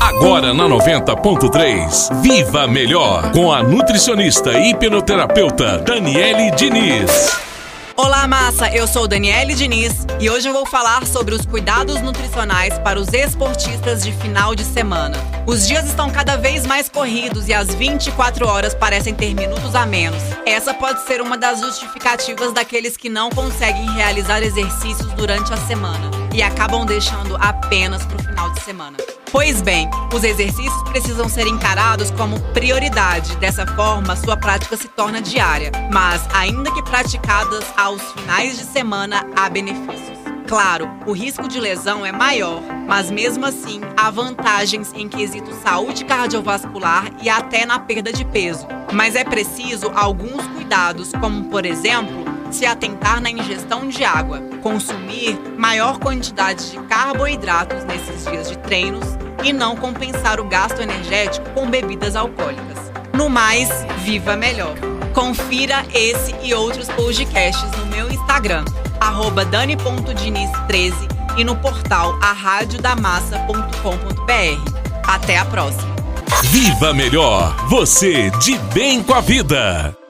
Agora na 90.3, Viva Melhor, com a nutricionista e hipnoterapeuta Daniele Diniz. Olá, massa! Eu sou Daniele Diniz e hoje eu vou falar sobre os cuidados nutricionais para os esportistas de final de semana. Os dias estão cada vez mais corridos e as 24 horas parecem ter minutos a menos. Essa pode ser uma das justificativas daqueles que não conseguem realizar exercícios durante a semana e acabam deixando apenas para o final de semana. Pois bem, os exercícios precisam ser encarados como prioridade. Dessa forma, sua prática se torna diária. Mas, ainda que praticadas aos finais de semana, há benefícios. Claro, o risco de lesão é maior, mas mesmo assim há vantagens em quesito saúde cardiovascular e até na perda de peso. Mas é preciso alguns cuidados, como por exemplo, se atentar na ingestão de água, consumir maior quantidade de carboidratos nesses dias de treinos e não compensar o gasto energético com bebidas alcoólicas. No mais, viva melhor. Confira esse e outros podcasts no meu Instagram, dani.diniz13 e no portal arradiodamassa.com.br. Até a próxima! Viva Melhor! Você de bem com a vida!